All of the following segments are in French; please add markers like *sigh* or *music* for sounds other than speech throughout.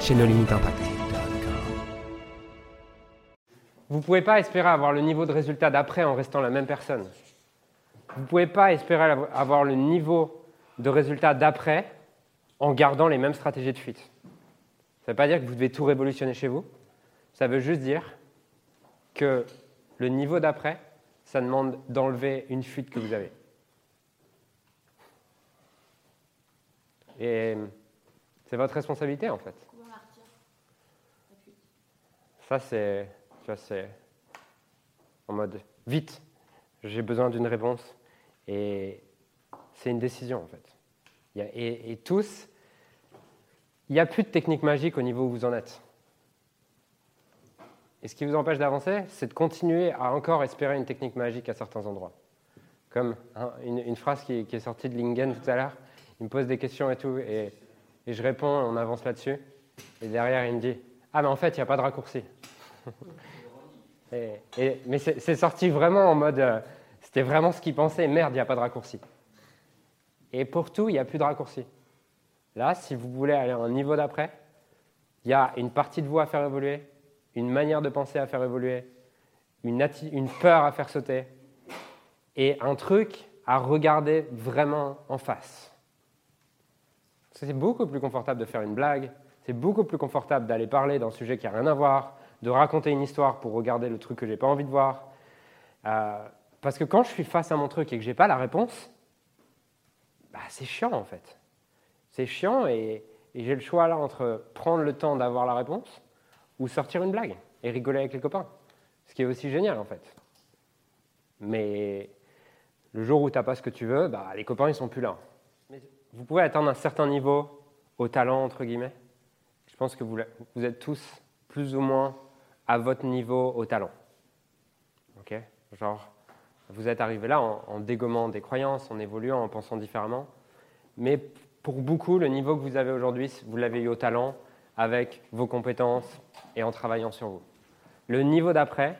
chez nos limites impact. Vous ne pouvez pas espérer avoir le niveau de résultat d'après en restant la même personne. Vous ne pouvez pas espérer avoir le niveau de résultat d'après en gardant les mêmes stratégies de fuite. Ça ne veut pas dire que vous devez tout révolutionner chez vous. Ça veut juste dire que le niveau d'après, ça demande d'enlever une fuite que vous avez. Et c'est votre responsabilité en fait. Ça, c'est, en mode vite. J'ai besoin d'une réponse. Et c'est une décision, en fait. et, tous, il n'y a plus de technique magique au niveau où vous en êtes. Et ce qui vous empêche d'avancer, c'est de continuer à encore espérer une technique magique à certains endroits. Comme une, phrase qui, est sortie de Lingen tout à l'heure, il me pose des questions et tout, et, et je réponds, on avance là-dessus, et derrière il me dit Ah, mais en fait, il n'y a pas de raccourci. *laughs* mais c'est sorti vraiment en mode, euh, c'était vraiment ce qu'il pensait, merde, il n'y a pas de raccourci. Et pour tout, il n'y a plus de raccourci. Là, si vous voulez aller à un niveau d'après, il y a une partie de vous à faire évoluer, une manière de penser à faire évoluer, une, une peur à faire sauter, et un truc à regarder vraiment en face. C'est beaucoup plus confortable de faire une blague, c'est beaucoup plus confortable d'aller parler d'un sujet qui n'a rien à voir, de raconter une histoire pour regarder le truc que j'ai pas envie de voir. Euh, parce que quand je suis face à mon truc et que j'ai pas la réponse, bah, c'est chiant en fait. C'est chiant et, j'ai le choix là entre prendre le temps d'avoir la réponse ou sortir une blague et rigoler avec les copains. Ce qui est aussi génial en fait. Mais le jour où tu n'as pas ce que tu veux, bah, les copains ils sont plus là. vous pouvez atteindre un certain niveau au talent entre guillemets. Je pense que vous, vous êtes tous plus ou moins à votre niveau au talent. Ok? Genre, vous êtes arrivé là en, dégommant des croyances, en évoluant, en pensant différemment. Mais pour beaucoup, le niveau que vous avez aujourd'hui, vous l'avez eu au talent, avec vos compétences et en travaillant sur vous. Le niveau d'après,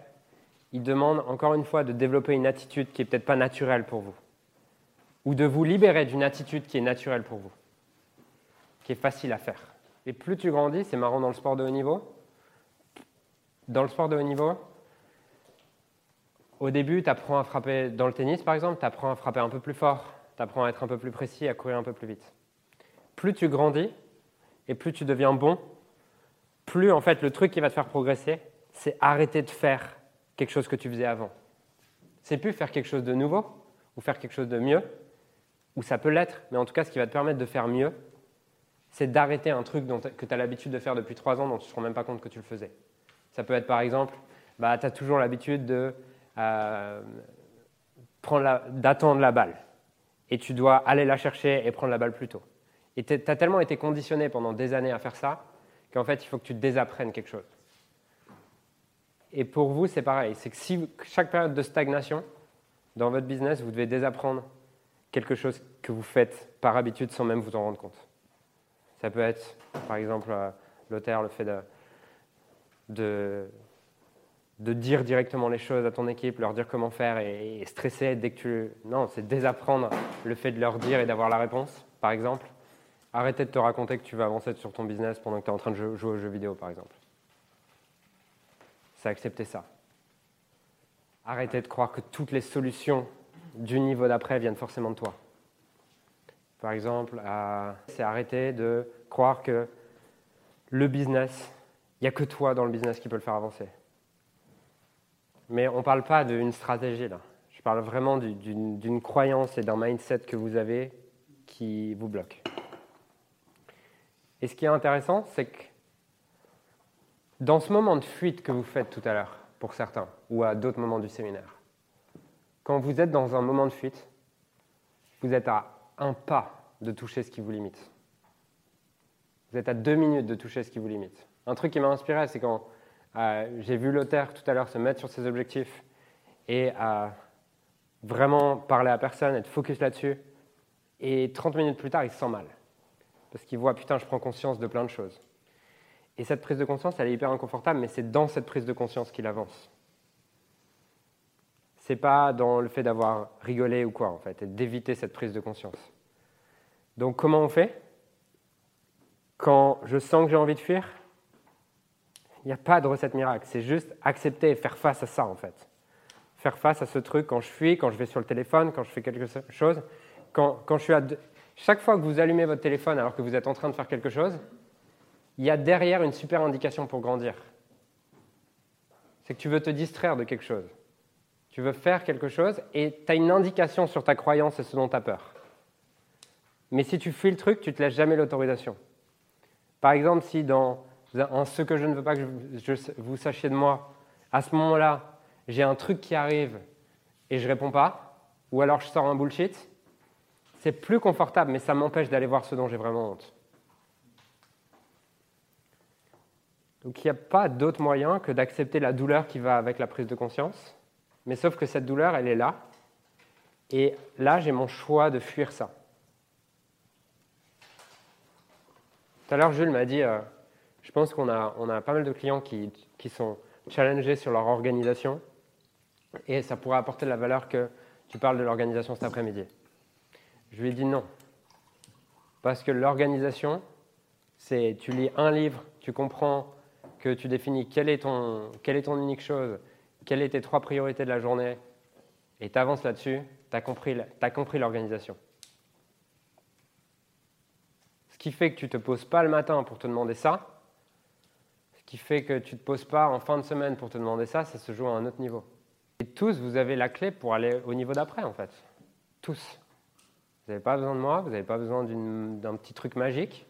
il demande encore une fois de développer une attitude qui n'est peut-être pas naturelle pour vous. Ou de vous libérer d'une attitude qui est naturelle pour vous, qui est facile à faire. Et plus tu grandis, c'est marrant dans le sport de haut niveau, dans le sport de haut niveau, au début, tu apprends à frapper dans le tennis, par exemple, tu apprends à frapper un peu plus fort, tu apprends à être un peu plus précis, à courir un peu plus vite. Plus tu grandis et plus tu deviens bon, plus en fait le truc qui va te faire progresser, c'est arrêter de faire quelque chose que tu faisais avant. C'est plus faire quelque chose de nouveau ou faire quelque chose de mieux, ou ça peut l'être, mais en tout cas, ce qui va te permettre de faire mieux, c'est d'arrêter un truc que tu as l'habitude de faire depuis trois ans dont tu ne te rends même pas compte que tu le faisais. Ça peut être par exemple, bah, tu as toujours l'habitude de euh, d'attendre la balle. Et tu dois aller la chercher et prendre la balle plus tôt. Et tu as tellement été conditionné pendant des années à faire ça qu'en fait, il faut que tu désapprennes quelque chose. Et pour vous, c'est pareil. C'est que si chaque période de stagnation dans votre business, vous devez désapprendre quelque chose que vous faites par habitude sans même vous en rendre compte. Ça peut être, par exemple, l'auteur, le fait de, de, de, dire directement les choses à ton équipe, leur dire comment faire et, stresser dès que tu... Non, c'est désapprendre le fait de leur dire et d'avoir la réponse, par exemple. Arrêter de te raconter que tu vas avancer sur ton business pendant que tu es en train de jouer aux jeux vidéo, par exemple. C'est accepter ça. Arrêter de croire que toutes les solutions du niveau d'après viennent forcément de toi. Par exemple, c'est arrêter de croire que le business, il n'y a que toi dans le business qui peut le faire avancer. Mais on ne parle pas d'une stratégie là. Je parle vraiment d'une croyance et d'un mindset que vous avez qui vous bloque. Et ce qui est intéressant, c'est que dans ce moment de fuite que vous faites tout à l'heure, pour certains, ou à d'autres moments du séminaire, quand vous êtes dans un moment de fuite, vous êtes à un pas de toucher ce qui vous limite. Vous Vous êtes à deux minutes de toucher ce qui vous limite. Un truc qui m'a inspiré, c'est quand euh, j'ai vu Lothaire tout à l'heure se mettre sur ses objectifs et à vraiment parler à personne, être focus là-dessus. Et 30 minutes plus tard, il se sent mal. Parce qu'il voit, putain, je prends conscience de plein de choses. Et cette prise de conscience, elle est hyper inconfortable, mais c'est dans cette prise de conscience qu'il avance. C'est pas dans le fait d'avoir rigolé ou quoi, en fait, et d'éviter cette prise de conscience. Donc, comment on fait? Quand je sens que j'ai envie de fuir, il n'y a pas de recette miracle. C'est juste accepter et faire face à ça, en fait. Faire face à ce truc quand je fuis, quand je vais sur le téléphone, quand je fais quelque chose. Quand, quand je suis à Chaque fois que vous allumez votre téléphone alors que vous êtes en train de faire quelque chose, il y a derrière une super indication pour grandir. C'est que tu veux te distraire de quelque chose. Tu veux faire quelque chose et tu as une indication sur ta croyance et ce dont tu as peur. Mais si tu fuis le truc, tu ne te laisses jamais l'autorisation. Par exemple, si dans ce que je ne veux pas que vous sachiez de moi, à ce moment-là, j'ai un truc qui arrive et je réponds pas, ou alors je sors un bullshit, c'est plus confortable, mais ça m'empêche d'aller voir ce dont j'ai vraiment honte. Donc il n'y a pas d'autre moyen que d'accepter la douleur qui va avec la prise de conscience, mais sauf que cette douleur, elle est là, et là, j'ai mon choix de fuir ça. Tout à l'heure, Jules m'a dit, euh, je pense qu'on a, on a pas mal de clients qui, qui, sont challengés sur leur organisation, et ça pourrait apporter de la valeur que tu parles de l'organisation cet après-midi. Je lui ai dit non, parce que l'organisation, c'est tu lis un livre, tu comprends que tu définis quelle est ton, quelle est ton unique chose, quelles sont tes trois priorités de la journée, et tu avances là-dessus, tu as compris, as compris l'organisation. Ce qui fait que tu ne te poses pas le matin pour te demander ça, qui fait que tu ne te poses pas en fin de semaine pour te demander ça, ça se joue à un autre niveau. Et tous, vous avez la clé pour aller au niveau d'après, en fait. Tous. Vous n'avez pas besoin de moi, vous n'avez pas besoin d'un petit truc magique.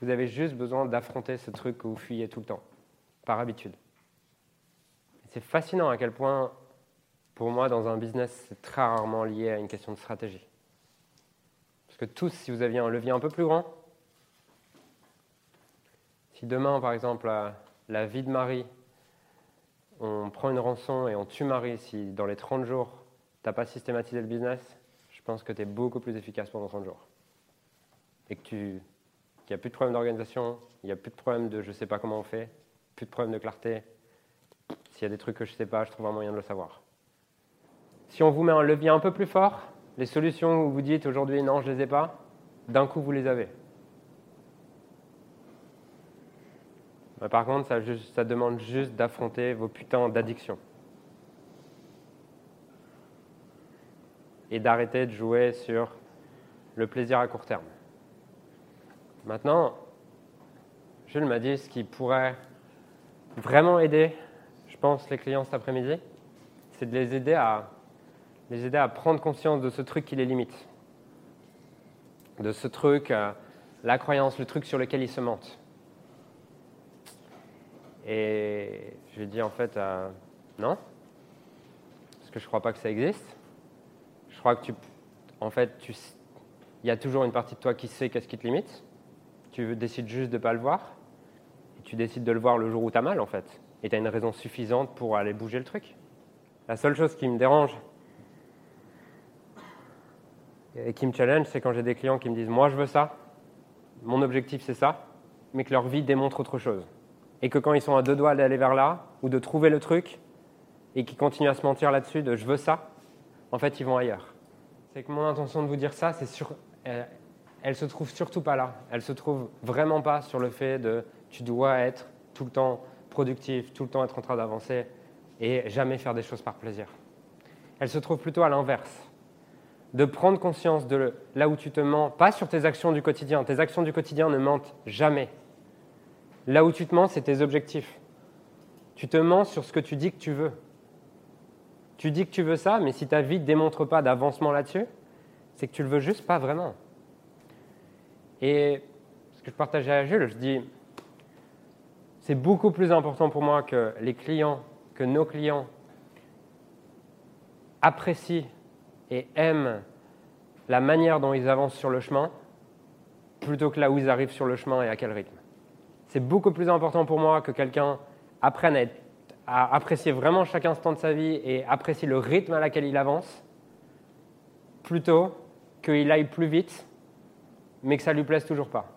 Vous avez juste besoin d'affronter ce truc que vous fuyez tout le temps par habitude. C'est fascinant à quel point, pour moi, dans un business, c'est très rarement lié à une question de stratégie. Parce que tous, si vous aviez un levier un peu plus grand, si demain, par exemple, la, vie de Marie, on prend une rançon et on tue Marie, si dans les 30 jours, tu n'as pas systématisé le business, je pense que tu es beaucoup plus efficace pendant 30 jours. Et que tu qu'il n'y a plus de problème d'organisation, il n'y a plus de problème de je ne sais pas comment on fait, plus de problème de clarté. S'il y a des trucs que je ne sais pas, je trouve un moyen de le savoir. Si on vous met un levier un peu plus fort, les solutions où vous dites aujourd'hui non, je ne les ai pas, d'un coup vous les avez. Par contre, ça, demande juste d'affronter vos putains d'addictions. Et d'arrêter de jouer sur le plaisir à court terme. Maintenant, Jules m'a dit ce qui pourrait vraiment aider, je pense, les clients cet après-midi, c'est de les aider, à, les aider à prendre conscience de ce truc qui les limite. De ce truc, euh, la croyance, le truc sur lequel ils se mentent. Et je lui ai dit en fait, euh, non, parce que je ne crois pas que ça existe. Je crois que tu, en fait, il y a toujours une partie de toi qui sait qu'est-ce qui te limite. Tu décides juste de ne pas le voir tu décides de le voir le jour où tu as mal, en fait. Et tu as une raison suffisante pour aller bouger le truc. La seule chose qui me dérange et qui me challenge, c'est quand j'ai des clients qui me disent Moi, je veux ça, mon objectif, c'est ça, mais que leur vie démontre autre chose. Et que quand ils sont à deux doigts d'aller vers là, ou de trouver le truc, et qu'ils continuent à se mentir là-dessus de je veux ça, en fait, ils vont ailleurs. C'est que mon intention de vous dire ça, c'est sur. Elle, elle se trouve surtout pas là. Elle se trouve vraiment pas sur le fait de tu dois être tout le temps productif, tout le temps être en train d'avancer et jamais faire des choses par plaisir. Elle se trouve plutôt à l'inverse, de prendre conscience de là où tu te mens, pas sur tes actions du quotidien. Tes actions du quotidien ne mentent jamais. Là où tu te mens, c'est tes objectifs. Tu te mens sur ce que tu dis que tu veux. Tu dis que tu veux ça, mais si ta vie ne démontre pas d'avancement là-dessus, c'est que tu le veux juste pas vraiment. Et ce que je partageais à Jules, je dis, c'est beaucoup plus important pour moi que les clients, que nos clients apprécient et aiment la manière dont ils avancent sur le chemin, plutôt que là où ils arrivent sur le chemin et à quel rythme. C'est beaucoup plus important pour moi que quelqu'un apprenne à, apprécier vraiment chaque instant de sa vie et apprécier le rythme à laquelle il avance, plutôt qu'il aille plus vite, mais que ça lui plaise toujours pas.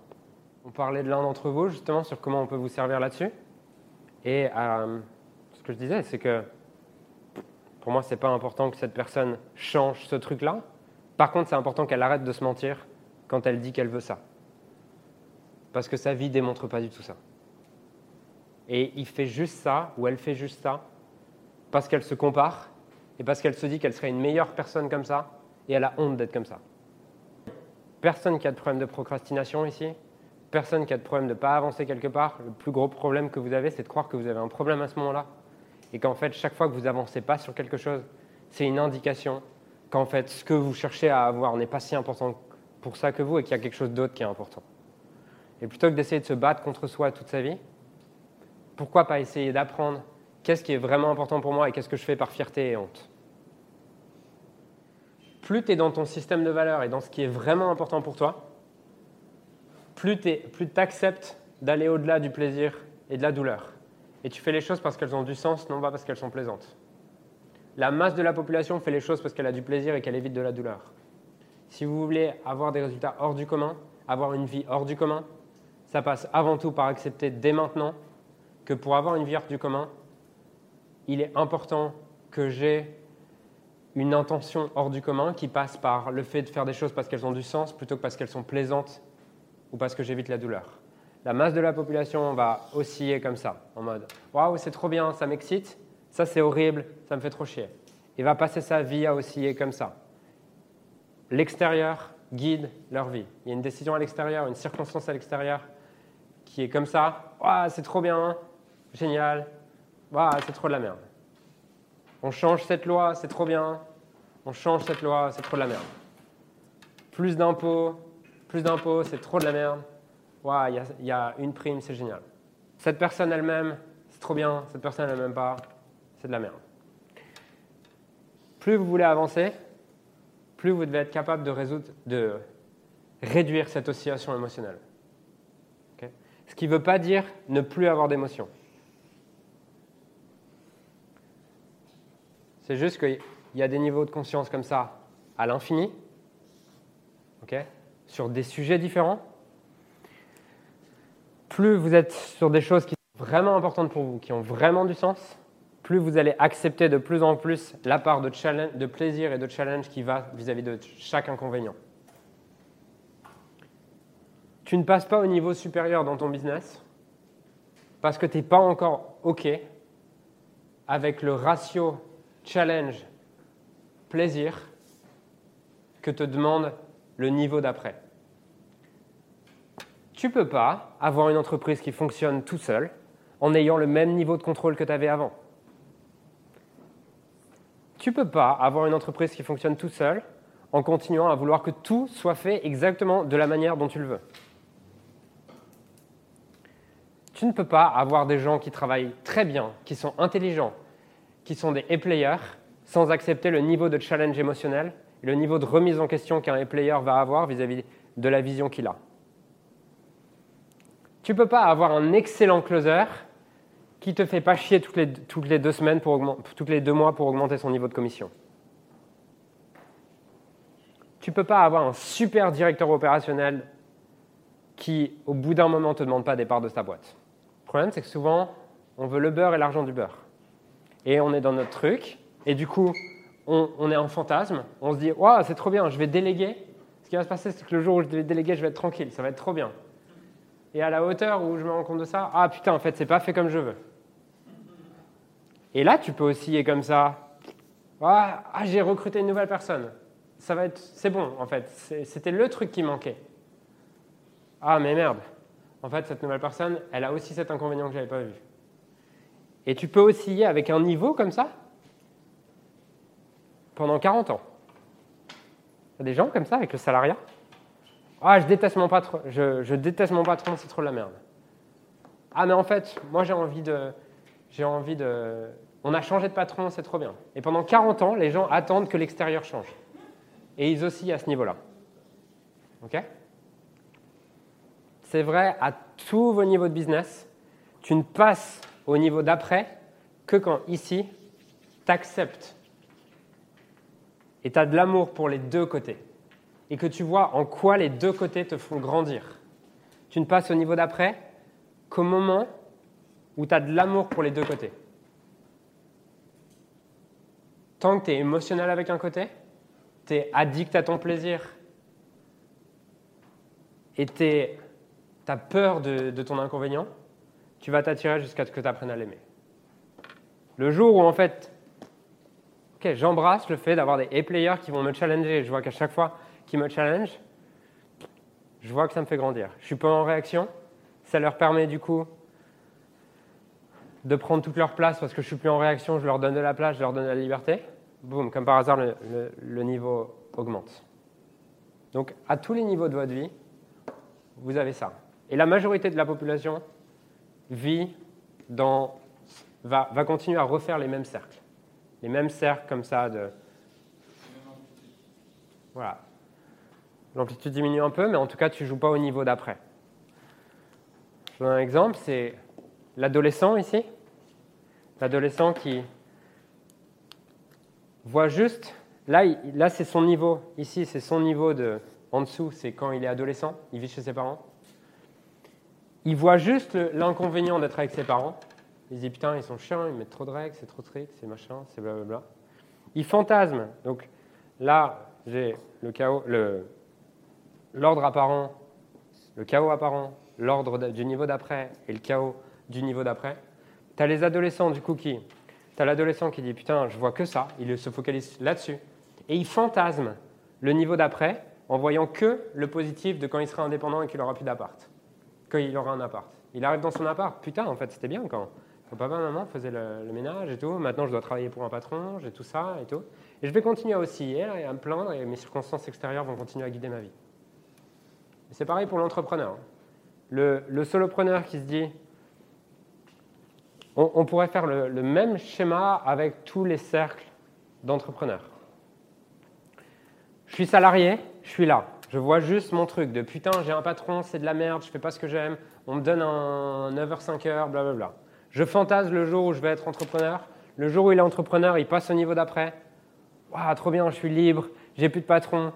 On parlait de l'un d'entre vous justement sur comment on peut vous servir là-dessus. Et euh, ce que je disais, c'est que pour moi, ce n'est pas important que cette personne change ce truc-là. Par contre, c'est important qu'elle arrête de se mentir quand elle dit qu'elle veut ça. Parce que sa vie démontre pas du tout ça. Et il fait juste ça, ou elle fait juste ça, parce qu'elle se compare, et parce qu'elle se dit qu'elle serait une meilleure personne comme ça, et elle a honte d'être comme ça. Personne qui a de problème de procrastination ici, personne qui a de problème de ne pas avancer quelque part, le plus gros problème que vous avez, c'est de croire que vous avez un problème à ce moment-là, et qu'en fait, chaque fois que vous n'avancez pas sur quelque chose, c'est une indication qu'en fait, ce que vous cherchez à avoir n'est pas si important pour ça que vous, et qu'il y a quelque chose d'autre qui est important. Et plutôt que d'essayer de se battre contre soi toute sa vie, pourquoi pas essayer d'apprendre qu'est-ce qui est vraiment important pour moi et qu'est-ce que je fais par fierté et honte Plus tu es dans ton système de valeurs et dans ce qui est vraiment important pour toi, plus tu acceptes d'aller au-delà du plaisir et de la douleur. Et tu fais les choses parce qu'elles ont du sens, non pas parce qu'elles sont plaisantes. La masse de la population fait les choses parce qu'elle a du plaisir et qu'elle évite de la douleur. Si vous voulez avoir des résultats hors du commun, avoir une vie hors du commun, ça passe avant tout par accepter dès maintenant que pour avoir une vie hors du commun, il est important que j'ai une intention hors du commun qui passe par le fait de faire des choses parce qu'elles ont du sens plutôt que parce qu'elles sont plaisantes ou parce que j'évite la douleur. La masse de la population va osciller comme ça, en mode Waouh, c'est trop bien, ça m'excite, ça c'est horrible, ça me fait trop chier. Et va passer sa vie à osciller comme ça. L'extérieur guide leur vie. Il y a une décision à l'extérieur, une circonstance à l'extérieur qui est comme ça Waouh, c'est trop bien, génial, c'est trop de la merde. On change cette loi, c'est trop bien, on change cette loi, c'est trop de la merde. Plus d'impôts, plus d'impôts, c'est trop de la merde. Il y, a une prime, c'est génial. Cette personne elle-même, c'est trop bien, cette personne elle-même pas, c'est de la merde. Plus vous voulez avancer, plus vous devez être capable de, résoudre, de réduire cette oscillation émotionnelle. Ce qui ne veut pas dire ne plus avoir d'émotion. C'est juste qu'il y a des niveaux de conscience comme ça à l'infini, sur des sujets différents. Plus vous êtes sur des choses qui sont vraiment importantes pour vous, qui ont vraiment du sens, plus vous allez accepter de plus en plus la part de, plaisir et de challenge qui va vis-à-vis -vis de chaque inconvénient. Tu ne passes pas au niveau supérieur dans ton business parce que tu n'es pas encore OK avec le ratio challenge, plaisir que te demande le niveau d'après. Tu ne peux pas avoir une entreprise qui fonctionne tout seul en ayant le même niveau de contrôle que tu avais avant. Tu ne peux pas avoir une entreprise qui fonctionne tout seul en continuant à vouloir que tout soit fait exactement de la manière dont tu le veux. Tu ne peux pas avoir des gens qui travaillent très bien, qui sont intelligents, qui sont des e-players sans accepter le niveau de challenge émotionnel et le niveau de remise en question qu'un e-player va avoir vis-à-vis de la vision qu'il a. Tu ne peux pas avoir un excellent closer qui te fait pas chier toutes les, deux semaines, pour toutes les deux mois pour augmenter son niveau de commission. Tu ne peux pas avoir un super directeur opérationnel qui, au bout d'un moment, ne te demande pas des parts de sa boîte. Problème, c'est que souvent, on veut le beurre et l'argent du beurre et on est dans notre truc, et du coup, on, est en fantasme, on se dit, waouh, c'est trop bien, je vais déléguer. Ce qui va se passer, c'est que le jour où je vais déléguer, je vais être tranquille, ça va être trop bien. Et à la hauteur où je me rends compte de ça, ah putain, en fait, c'est pas fait comme je veux. Et là, tu peux osciller comme ça. Ah, ah, j'ai recruté une nouvelle personne. Ça va être, c'est bon, en fait. C'était le truc qui manquait. Ah, mais merde. En fait, cette nouvelle personne, elle a aussi cet inconvénient que j'avais pas vu. Et tu peux osciller avec un niveau comme ça pendant 40 ans. Il y a des gens comme ça avec le salariat? Ah, je déteste mon patron, je, déteste mon patron, c'est trop la merde. Ah, mais en fait, moi j'ai envie de. J'ai envie de. On a changé de patron, c'est trop bien. Et pendant 40 ans, les gens attendent que l'extérieur change. Et ils oscillent à ce niveau-là. OK? C'est vrai à tous vos niveaux de business. Tu ne passes au niveau d'après que quand ici, tu acceptes et tu as de l'amour pour les deux côtés et que tu vois en quoi les deux côtés te font grandir. Tu ne passes au niveau d'après qu'au moment où tu as de l'amour pour les deux côtés. Tant que tu es émotionnel avec un côté, tu es addict à ton plaisir et tu as peur de, ton inconvénient, tu vas t'attirer jusqu'à ce que tu apprennes à l'aimer. Le jour où en fait, j'embrasse le fait d'avoir des A-players qui vont me challenger, je vois qu'à chaque fois qu'ils me challenge, je vois que ça me fait grandir. Je suis pas en réaction, ça leur permet du coup de prendre toute leur place parce que je suis plus en réaction, je leur donne de la place, je leur donne de la liberté. Boum, comme par hasard, le, le niveau augmente. Donc à tous les niveaux de votre vie, vous avez ça. Et la majorité de la population vit dans, va, va continuer à refaire les mêmes cercles. Les mêmes cercles comme ça de... Voilà. L'amplitude diminue un peu, mais en tout cas, tu ne joues pas au niveau d'après. Je donne un exemple, c'est l'adolescent ici. L'adolescent qui voit juste, là, là c'est son niveau, ici c'est son niveau de, en dessous, c'est quand il est adolescent, il vit chez ses parents. Il voit juste l'inconvénient d'être avec ses parents. Il se dit putain, ils sont chiants, ils mettent trop de règles, c'est trop strict, c'est machin, c'est blablabla. Il fantasme. Donc là, j'ai le chaos, l'ordre apparent, le chaos apparent, l'ordre du niveau d'après et le chaos du niveau d'après. Tu as les adolescents du coup qui. Tu as l'adolescent qui dit putain, je vois que ça, il se focalise là-dessus. Et il fantasme le niveau d'après en voyant que le positif de quand il sera indépendant et qu'il aura plus d'appart. Quand il aura un appart. Il arrive dans son appart, putain, en fait, c'était bien quand, quand papa et maman faisaient le, ménage et tout. Maintenant, je dois travailler pour un patron, j'ai tout ça et tout. Et je vais continuer à osciller à me plaindre et mes circonstances extérieures vont continuer à guider ma vie. C'est pareil pour l'entrepreneur. Le, solopreneur qui se dit, on, pourrait faire le, même schéma avec tous les cercles d'entrepreneurs. Je suis salarié, je suis là. Je vois juste mon truc de putain, j'ai un patron, c'est de la merde, je fais pas ce que j'aime, on me donne un 9h, 5h, blablabla. Je fantasme le jour où je vais être entrepreneur. Le jour où il est entrepreneur, il passe au niveau d'après. Waouh, trop bien, je suis libre, j'ai plus de patron,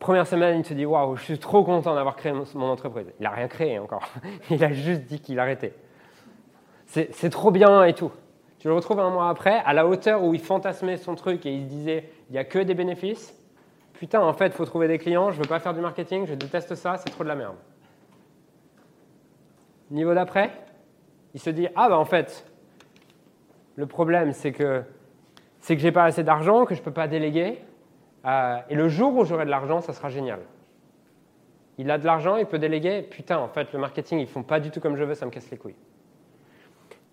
Première semaine, il se dit Waouh, je suis trop content d'avoir créé mon, entreprise. Il n'a rien créé encore. *laughs* Il a juste dit qu'il arrêtait. C'est trop bien et tout. Tu le retrouves un mois après, à la hauteur où il fantasmait son truc et il disait Il n'y a que des bénéfices. Putain, en fait, faut trouver des clients, je veux pas faire du marketing, je déteste ça, c'est trop de la merde. Niveau d'après, il se dit Ah, bah en fait, le problème, c'est que c'est que j'ai pas assez d'argent, que je peux pas déléguer, euh, et le jour où j'aurai de l'argent, ça sera génial. Il a de l'argent, il peut déléguer. Putain, en fait, le marketing, ils font pas du tout comme je veux, ça me casse les couilles.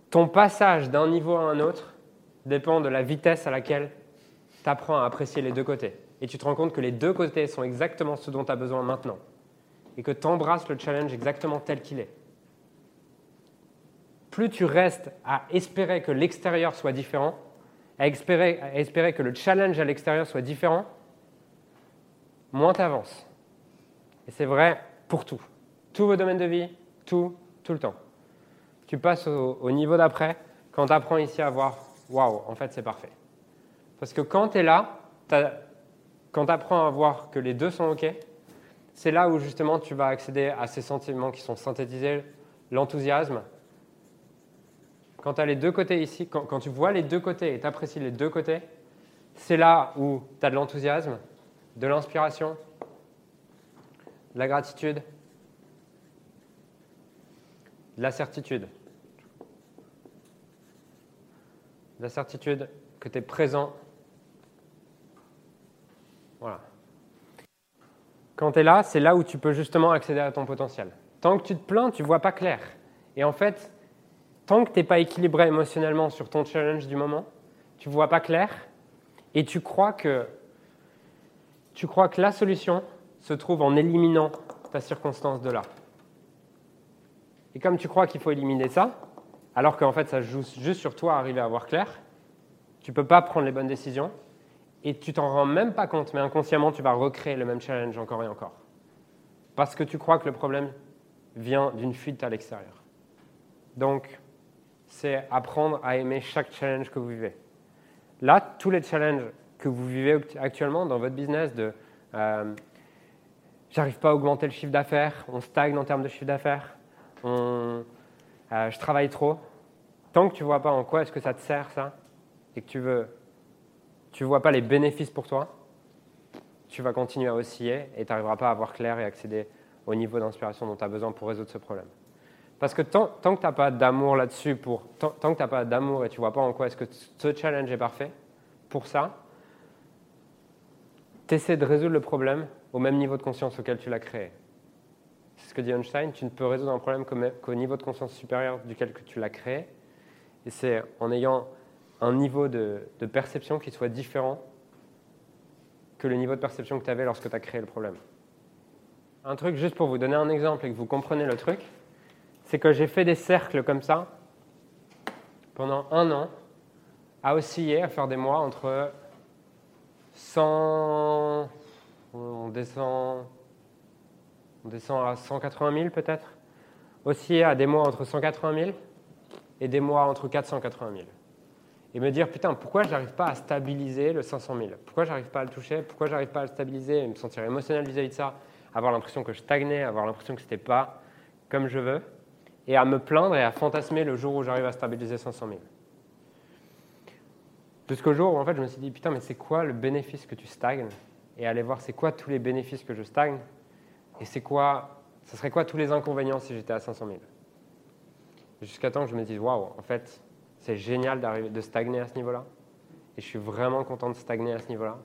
Ton passage d'un niveau à un autre dépend de la vitesse à laquelle tu apprends à apprécier les deux côtés. Et tu te rends compte que les deux côtés sont exactement ce dont tu as besoin maintenant. Et que tu embrasses le challenge exactement tel qu'il est. Plus tu restes à espérer que l'extérieur soit différent, à espérer, à espérer que le challenge à l'extérieur soit différent, moins tu avances. Et c'est vrai pour tout. Tous vos domaines de vie, tout, tout le temps. Tu passes au, niveau d'après quand tu apprends ici à voir waouh, en fait c'est parfait. Parce que quand tu es là, quand tu apprends à voir que les deux sont OK, c'est là où justement tu vas accéder à ces sentiments qui sont synthétisés, l'enthousiasme. Quand tu as les deux côtés ici, quand, tu vois les deux côtés et tu apprécies les deux côtés, c'est là où tu as de l'enthousiasme, de l'inspiration, de la gratitude, de la certitude. la certitude que tu es présent. Voilà. Quand tu es là, c'est là où tu peux justement accéder à ton potentiel. Tant que tu te plains, tu vois pas clair. Et en fait, tant que tu n'es pas équilibré émotionnellement sur ton challenge du moment, tu vois pas clair et tu crois que tu crois que la solution se trouve en éliminant ta circonstance de là. Et comme tu crois qu'il faut éliminer ça, alors qu'en fait ça joue juste sur toi arriver à voir clair, tu peux pas prendre les bonnes décisions et tu t'en rends même pas compte, mais inconsciemment tu vas recréer le même challenge encore et encore. Parce que tu crois que le problème vient d'une fuite à l'extérieur. Donc, c'est apprendre à aimer chaque challenge que vous vivez. Là, tous les challenges que vous vivez actuellement dans votre business de euh, j'arrive pas à augmenter le chiffre d'affaires, on stagne en termes de chiffre d'affaires, euh, je travaille trop. Tant que tu vois pas en quoi est-ce que ça te sert ça, et que tu veux, tu vois pas les bénéfices pour toi, tu vas continuer à osciller et tu n'arriveras pas à voir clair et accéder au niveau d'inspiration dont tu as besoin pour résoudre ce problème. Parce que tant, tant que tu n'as pas d'amour là-dessus, pour, tant, que tu n'as pas d'amour et tu vois pas en quoi est-ce que ce challenge est parfait, pour ça, tu essaies de résoudre le problème au même niveau de conscience auquel tu l'as créé. C'est ce que dit Einstein, tu ne peux résoudre un problème qu'au niveau de conscience supérieur duquel tu l'as créé. Et c'est en ayant un niveau de, perception qui soit différent que le niveau de perception que tu avais lorsque tu as créé le problème. Un truc, juste pour vous donner un exemple et que vous comprenez le truc, c'est que j'ai fait des cercles comme ça pendant un an, à osciller, à faire des mois entre 100, on descend, on descend à 180 000 peut-être, osciller à des mois entre 180 000 et des mois entre 480 000. Et me dire, putain, pourquoi je n'arrive pas à stabiliser le 500 000 Pourquoi je n'arrive pas à le toucher? Pourquoi je n'arrive pas à le stabiliser et me sentir émotionnel vis-à-vis de ça? Avoir l'impression que je stagnais, avoir l'impression que ce n'était pas comme je veux et à me plaindre et à fantasmer le jour où j'arrive à stabiliser 500 000. Jusqu'au jour où en fait je me suis dit putain mais c'est quoi le bénéfice que tu stagnes? Et aller voir c'est quoi tous les bénéfices que je stagne? Et c'est quoi, ça serait quoi tous les inconvénients si j'étais à 500 000. Jusqu'à temps que je me dise waouh en fait c'est génial de stagner à ce niveau-là et je suis vraiment content de stagner à ce niveau-là.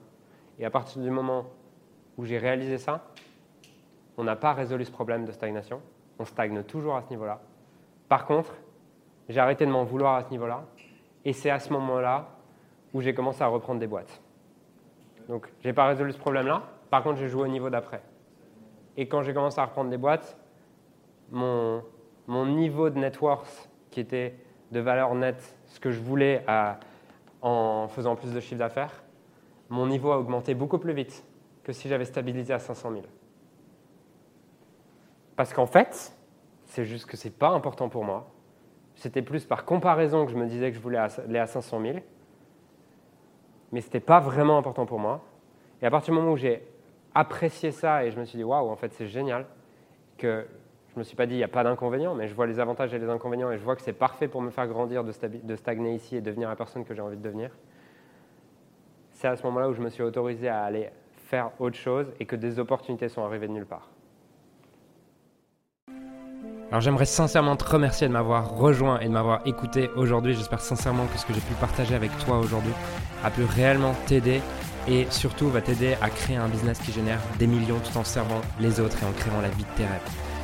Et à partir du moment où j'ai réalisé ça, on n'a pas résolu ce problème de stagnation, on stagne toujours à ce niveau-là par contre, j'ai arrêté de m'en vouloir à ce niveau-là. Et c'est à ce moment-là où j'ai commencé à reprendre des boîtes. Donc, je n'ai pas résolu ce problème-là. Par contre, j'ai joué au niveau d'après. Et quand j'ai commencé à reprendre des boîtes, mon, mon niveau de net worth, qui était de valeur nette, ce que je voulais en faisant plus de chiffre d'affaires, mon niveau a augmenté beaucoup plus vite que si j'avais stabilisé à 500 000. Parce qu'en fait, c'est juste que ce n'est pas important pour moi. C'était plus par comparaison que je me disais que je voulais aller à 500 000. Mais ce n'était pas vraiment important pour moi. Et à partir du moment où j'ai apprécié ça et je me suis dit, waouh, en fait, c'est génial, que je ne me suis pas dit, il n'y a pas d'inconvénients, mais je vois les avantages et les inconvénients et je vois que c'est parfait pour me faire grandir, de, stagner ici et devenir la personne que j'ai envie de devenir. C'est à ce moment-là où je me suis autorisé à aller faire autre chose et que des opportunités sont arrivées de nulle part. Alors j'aimerais sincèrement te remercier de m'avoir rejoint et de m'avoir écouté aujourd'hui. J'espère sincèrement que ce que j'ai pu partager avec toi aujourd'hui a pu réellement t'aider et surtout va t'aider à créer un business qui génère des millions tout en servant les autres et en créant la vie de tes rêves.